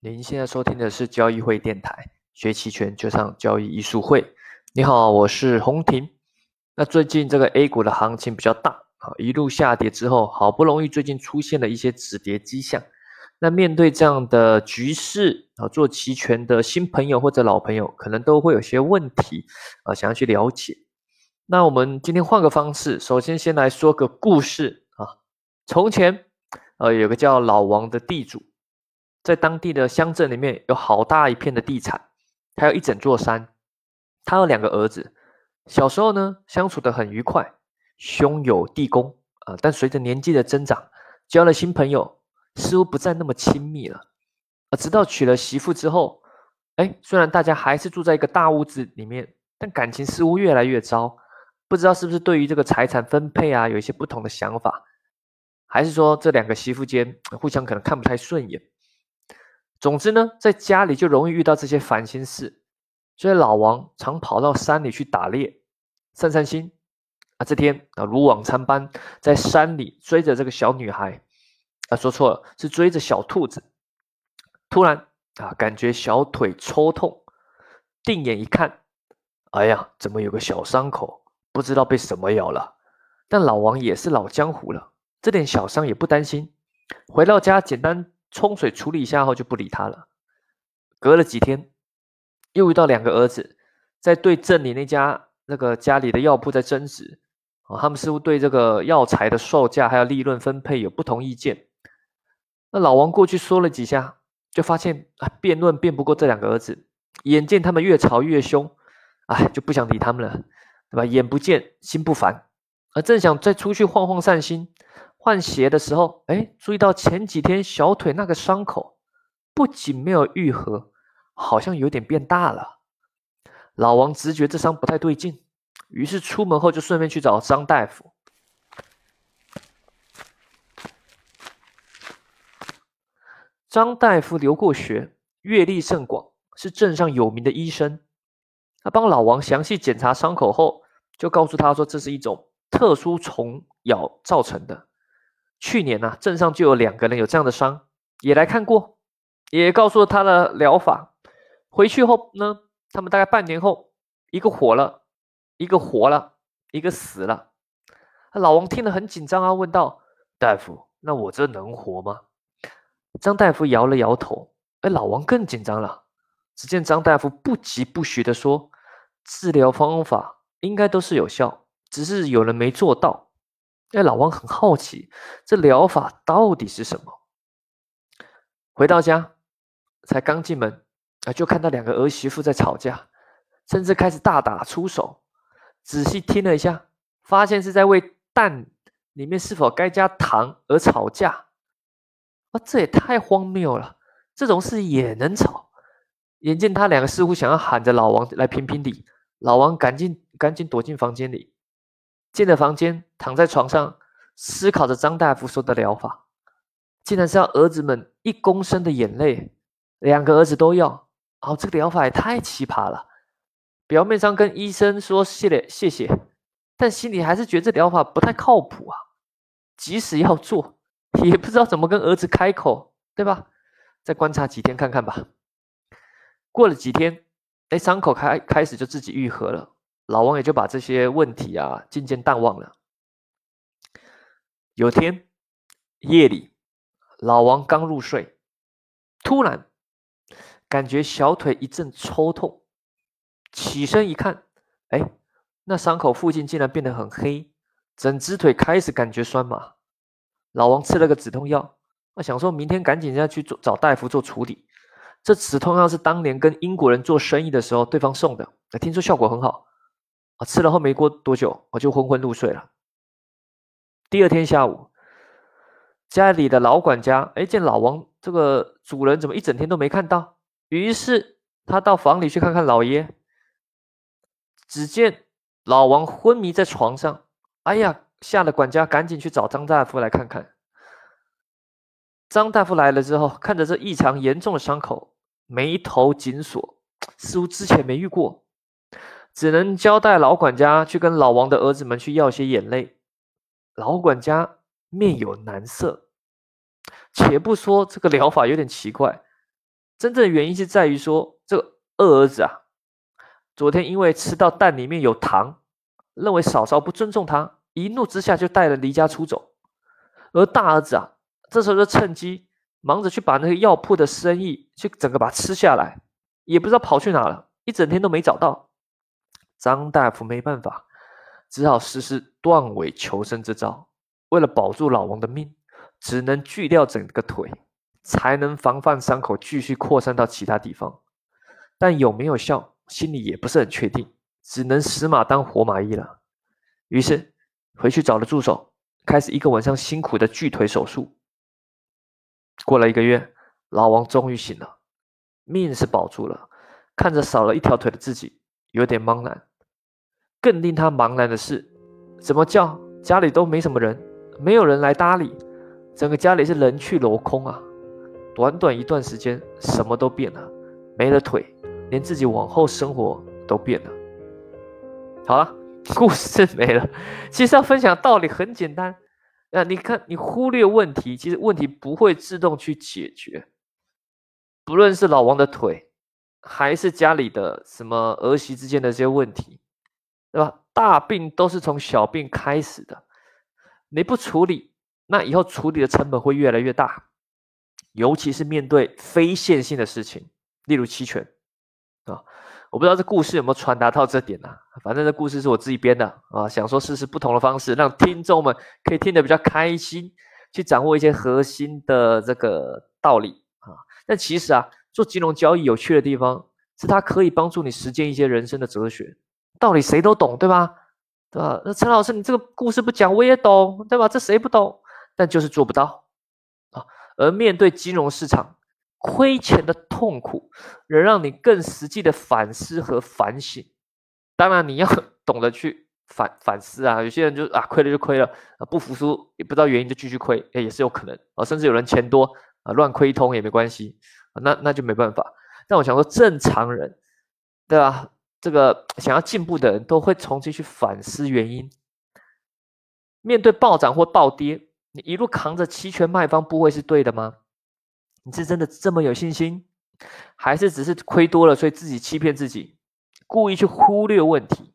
您现在收听的是交易会电台，学期权就上交易艺术会。你好，我是洪婷。那最近这个 A 股的行情比较大啊，一路下跌之后，好不容易最近出现了一些止跌迹象。那面对这样的局势啊，做期权的新朋友或者老朋友，可能都会有些问题啊，想要去了解。那我们今天换个方式，首先先来说个故事啊。从前，呃，有个叫老王的地主。在当地的乡镇里面有好大一片的地产，还有一整座山。他有两个儿子，小时候呢相处的很愉快，兄友弟恭啊。但随着年纪的增长，交了新朋友，似乎不再那么亲密了。啊，直到娶了媳妇之后，哎，虽然大家还是住在一个大屋子里面，但感情似乎越来越糟。不知道是不是对于这个财产分配啊有一些不同的想法，还是说这两个媳妇间互相可能看不太顺眼。总之呢，在家里就容易遇到这些烦心事，所以老王常跑到山里去打猎，散散心。啊，这天啊，如往常般在山里追着这个小女孩，啊，说错了，是追着小兔子。突然啊，感觉小腿抽痛，定眼一看，哎呀，怎么有个小伤口？不知道被什么咬了。但老王也是老江湖了，这点小伤也不担心。回到家，简单。冲水处理一下后就不理他了。隔了几天，又遇到两个儿子在对镇里那家那个家里的药铺在争执啊，他们似乎对这个药材的售价还有利润分配有不同意见。那老王过去说了几下，就发现啊辩论辩不过这两个儿子，眼见他们越吵越凶，哎就不想理他们了，对吧？眼不见心不烦，啊正想再出去晃晃散心。换鞋的时候，哎，注意到前几天小腿那个伤口，不仅没有愈合，好像有点变大了。老王直觉这伤不太对劲，于是出门后就顺便去找张大夫。张大夫留过学，阅历甚广，是镇上有名的医生。他帮老王详细检查伤口后，就告诉他说，这是一种特殊虫咬造成的。去年呢，镇上就有两个人有这样的伤，也来看过，也告诉了他的疗法。回去后呢，他们大概半年后，一个活了，一个活了，一个死了。老王听了很紧张啊，问道：“大夫，那我这能活吗？”张大夫摇了摇头。哎，老王更紧张了。只见张大夫不疾不徐的说：“治疗方法应该都是有效，只是有人没做到。”哎，老王很好奇，这疗法到底是什么？回到家，才刚进门啊，就看到两个儿媳妇在吵架，甚至开始大打出手。仔细听了一下，发现是在为蛋里面是否该加糖而吵架。啊，这也太荒谬了！这种事也能吵？眼见他两个似乎想要喊着老王来评评理，老王赶紧赶紧躲进房间里。进了房间，躺在床上思考着张大夫说的疗法，竟然是要儿子们一公升的眼泪，两个儿子都要。哦，这个疗法也太奇葩了。表面上跟医生说谢了谢谢，但心里还是觉得这疗法不太靠谱啊。即使要做，也不知道怎么跟儿子开口，对吧？再观察几天看看吧。过了几天，哎，伤口开开始就自己愈合了。老王也就把这些问题啊渐渐淡忘了。有天夜里，老王刚入睡，突然感觉小腿一阵抽痛，起身一看，哎，那伤口附近竟然变得很黑，整只腿开始感觉酸麻。老王吃了个止痛药，啊，想说明天赶紧要去做找大夫做处理。这止痛药是当年跟英国人做生意的时候对方送的，听说效果很好。啊，吃了后没过多久，我就昏昏入睡了。第二天下午，家里的老管家哎，见老王这个主人怎么一整天都没看到，于是他到房里去看看老爷。只见老王昏迷在床上，哎呀，吓得管家赶紧去找张大夫来看看。张大夫来了之后，看着这异常严重的伤口，眉头紧锁，似乎之前没遇过。只能交代老管家去跟老王的儿子们去要些眼泪。老管家面有难色，且不说这个疗法有点奇怪，真正的原因是在于说，这个二儿子啊，昨天因为吃到蛋里面有糖，认为嫂嫂不尊重他，一怒之下就带人离家出走。而大儿子啊，这时候就趁机忙着去把那个药铺的生意去整个把它吃下来，也不知道跑去哪了，一整天都没找到。张大夫没办法，只好实施断尾求生之招，为了保住老王的命，只能锯掉整个腿。才能防范伤口继续扩散到其他地方，但有没有效，心里也不是很确定，只能死马当活马医了。于是回去找了助手，开始一个晚上辛苦的锯腿手术。过了一个月，老王终于醒了，命是保住了，看着少了一条腿的自己，有点茫然。更令他茫然的是，怎么叫家里都没什么人，没有人来搭理，整个家里是人去楼空啊。短短一段时间，什么都变了，没了腿，连自己往后生活都变了。好了，故事没了。其实要分享道理很简单，啊，你看，你忽略问题，其实问题不会自动去解决。不论是老王的腿，还是家里的什么儿媳之间的这些问题，对吧？大病都是从小病开始的，你不处理，那以后处理的成本会越来越大。尤其是面对非线性的事情，例如期权啊，我不知道这故事有没有传达到这点呢？反正这故事是我自己编的啊，想说试试不同的方式，让听众们可以听得比较开心，去掌握一些核心的这个道理啊。但其实啊，做金融交易有趣的地方是它可以帮助你实践一些人生的哲学道理，谁都懂，对吧？对吧？那陈老师，你这个故事不讲我也懂，对吧？这谁不懂？但就是做不到啊。而面对金融市场亏钱的痛苦，能让你更实际的反思和反省。当然，你要懂得去反 反思啊。有些人就啊，亏了就亏了，不服输也不知道原因就继续亏，哎，也是有可能啊。甚至有人钱多啊，乱亏一通也没关系啊，那那就没办法。但我想说，正常人对吧？这个想要进步的人都会重新去反思原因。面对暴涨或暴跌。你一路扛着期权卖方不会是对的吗？你是真的这么有信心，还是只是亏多了，所以自己欺骗自己，故意去忽略问题？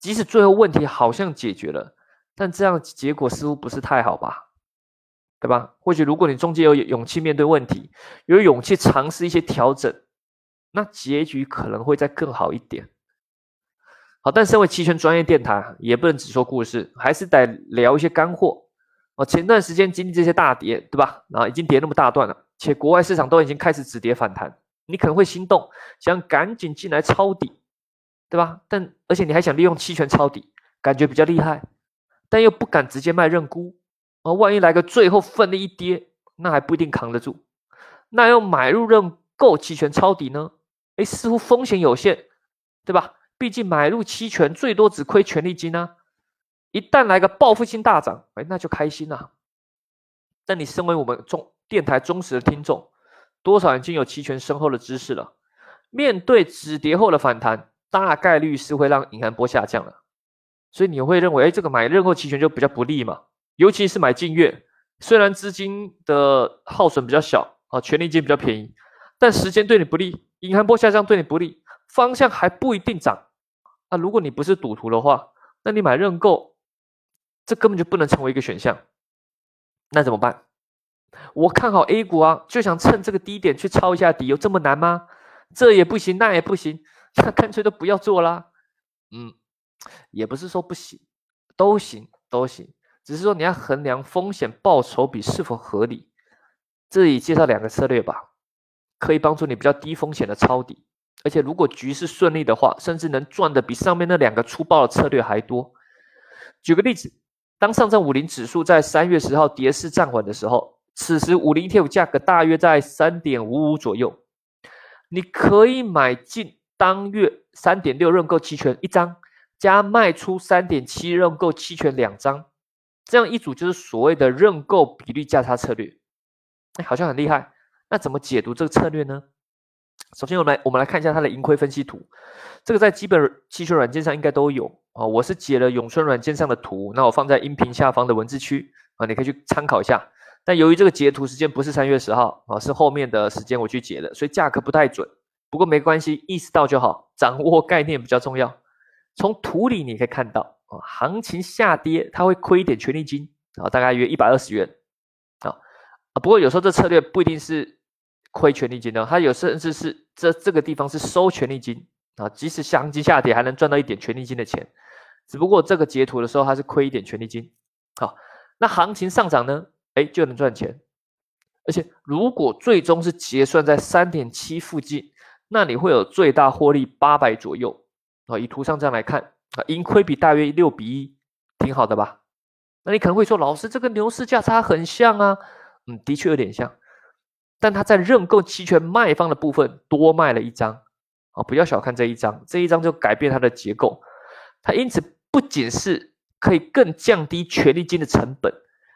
即使最后问题好像解决了，但这样结果似乎不是太好吧？对吧？或许如果你中间有勇气面对问题，有勇气尝试一些调整，那结局可能会再更好一点。好，但身为期权专业电台，也不能只说故事，还是得聊一些干货。哦，前段时间经历这些大跌，对吧？啊已经跌那么大段了，且国外市场都已经开始止跌反弹，你可能会心动，想赶紧进来抄底，对吧？但而且你还想利用期权抄底，感觉比较厉害，但又不敢直接卖认沽，啊，万一来个最后奋力一跌，那还不一定扛得住。那要买入认购期权抄底呢？哎，似乎风险有限，对吧？毕竟买入期权最多只亏权利金啊。一旦来个报复性大涨，哎，那就开心了。但你身为我们中电台忠实的听众，多少已经有期权深厚的知识了。面对止跌后的反弹，大概率是会让隐含波下降了。所以你会认为，哎，这个买认购期权就比较不利嘛？尤其是买近月，虽然资金的耗损比较小啊，权利金比较便宜，但时间对你不利，隐含波下降对你不利，方向还不一定涨。那如果你不是赌徒的话，那你买认购。这根本就不能成为一个选项，那怎么办？我看好 A 股啊，就想趁这个低点去抄一下底，有这么难吗？这也不行，那也不行，那干脆都不要做啦。嗯，也不是说不行，都行都行，只是说你要衡量风险报酬比是否合理。这里介绍两个策略吧，可以帮助你比较低风险的抄底，而且如果局势顺利的话，甚至能赚的比上面那两个粗暴的策略还多。举个例子。当上证五零指数在三月十号跌势暂缓的时候，此时五零 ETF 价格大约在三点五五左右，你可以买进当月三点六认购期权一张，加卖出三点七认购期权两张，这样一组就是所谓的认购比率价差策略。哎，好像很厉害。那怎么解读这个策略呢？首先，我们来我们来看一下它的盈亏分析图，这个在基本期权软件上应该都有。啊，我是截了永春软件上的图，那我放在音频下方的文字区啊，你可以去参考一下。但由于这个截图时间不是三月十号啊，是后面的时间我去截的，所以价格不太准。不过没关系，意识到就好，掌握概念比较重要。从图里你可以看到啊，行情下跌它会亏一点权利金啊，大概约一百二十元啊。不过有时候这策略不一定是亏权利金呢，它有甚至是这这个地方是收权利金啊，即使相机下跌还能赚到一点权利金的钱。只不过这个截图的时候它是亏一点权利金。好，那行情上涨呢？哎，就能赚钱。而且如果最终是结算在三点七附近。那你会有最大获利八百左右啊，以图上这样来看啊，盈亏比大约六比一，挺好的吧？那你可能会说，老师这个牛市价差很像啊，嗯，的确有点像，但它在认购期权卖方的部分多卖了一张啊，不要小看这一张，这一张就改变它的结构，它因此不仅是可以更降低权利金的成本，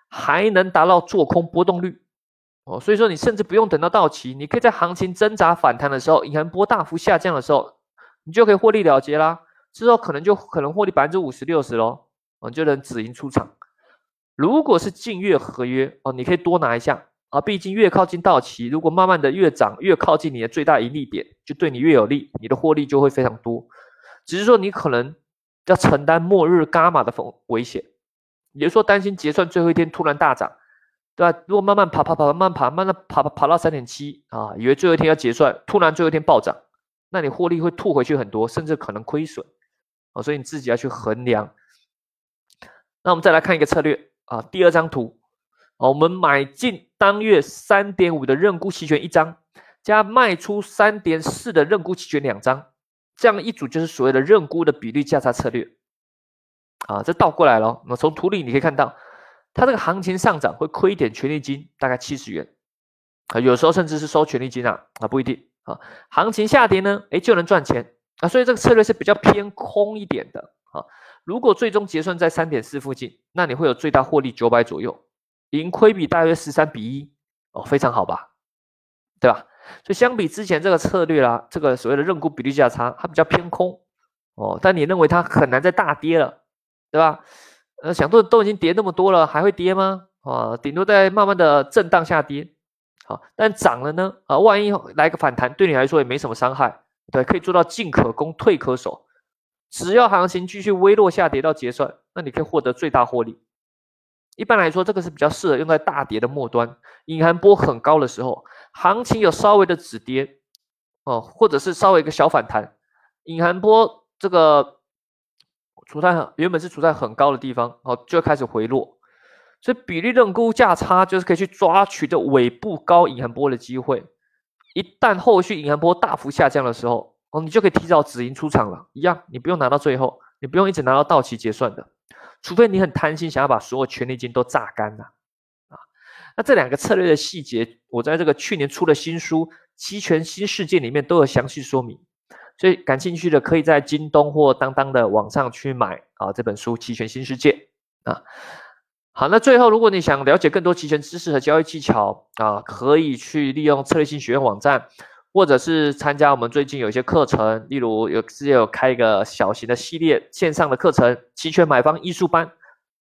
还能达到做空波动率。哦，所以说你甚至不用等到到期，你可以在行情挣扎反弹的时候，隐含波大幅下降的时候，你就可以获利了结啦。之后可能就可能获利百分之五十六十喽，你，就能止盈出场。如果是近月合约哦，你可以多拿一下啊，毕竟越靠近到期，如果慢慢的越涨，越靠近你的最大盈利点，就对你越有利，你的获利就会非常多。只是说你可能要承担末日伽马的风危险，也就是说担心结算最后一天突然大涨。对吧？如果慢慢爬爬爬，慢慢爬，慢慢爬爬爬到三点七啊，以为最后一天要结算，突然最后一天暴涨，那你获利会吐回去很多，甚至可能亏损啊，所以你自己要去衡量。那我们再来看一个策略啊，第二张图我们买进当月三点五的认沽期权一张，加卖出三点四的认沽期权两张，这样一组就是所谓的认沽的比率价差策略啊，这倒过来了。那从图里你可以看到。它这个行情上涨会亏一点权利金，大概七十元啊，有时候甚至是收权利金啊啊，不一定啊。行情下跌呢，哎就能赚钱啊，所以这个策略是比较偏空一点的啊。如果最终结算在三点四附近，那你会有最大获利九百左右，盈亏比大约十三比一哦，非常好吧，对吧？所以相比之前这个策略啦，这个所谓的认沽比率价差，它比较偏空哦，但你认为它很难再大跌了，对吧？呃，想都都已经跌那么多了，还会跌吗？啊，顶多在慢慢的震荡下跌，好，但涨了呢？啊，万一来个反弹，对你来说也没什么伤害，对，可以做到进可攻，退可守。只要行情继续微弱下跌到结算，那你可以获得最大获利。一般来说，这个是比较适合用在大跌的末端，隐含波很高的时候，行情有稍微的止跌，哦，或者是稍微一个小反弹，隐含波这个。处在很原本是处在很高的地方，哦，就开始回落，所以比例认沽价差就是可以去抓取的尾部高隐含波的机会。一旦后续隐含波大幅下降的时候，哦，你就可以提早止盈出场了。一样，你不用拿到最后，你不用一直拿到到期结算的，除非你很贪心，想要把所有权利金都榨干了啊。那这两个策略的细节，我在这个去年出的新书《期权新世界》里面都有详细说明。所以感兴趣的可以在京东或当当的网上去买啊这本书《期权新世界》啊。好，那最后如果你想了解更多期权知识和交易技巧啊，可以去利用策略性学院网站，或者是参加我们最近有一些课程，例如有之前有开一个小型的系列线上的课程——期权买方艺术班，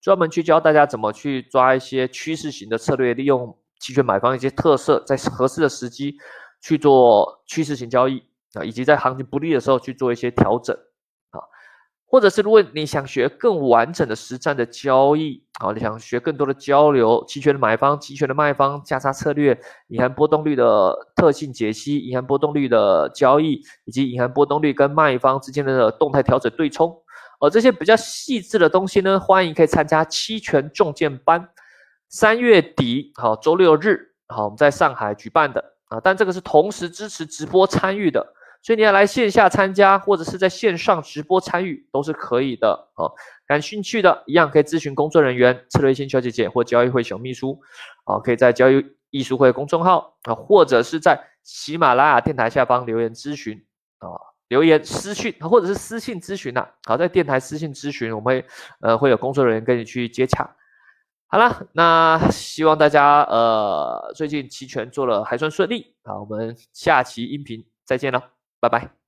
专门去教大家怎么去抓一些趋势型的策略，利用期权买方一些特色，在合适的时机去做趋势型交易。啊，以及在行情不利的时候去做一些调整，或者是如果你想学更完整的实战的交易啊，你想学更多的交流，期权的买方、期权的卖方、价差策略、隐含波动率的特性解析、隐含波动率的交易，以及隐含波动率跟卖方之间的动态调整对冲，而这些比较细致的东西呢，欢迎可以参加期权重建班，三月底好周六日好我们在上海举办的啊，但这个是同时支持直播参与的。所以你要来线下参加，或者是在线上直播参与都是可以的哦。感兴趣的一样可以咨询工作人员策略性小姐姐或交易会小秘书，啊，可以在交易艺术会公众号啊，或者是在喜马拉雅电台下方留言咨询啊，留言私讯或者是私信咨询呐。好，在电台私信咨询，我们会呃会有工作人员跟你去接洽。好了，那希望大家呃最近期权做了还算顺利啊。我们下期音频再见了。拜拜。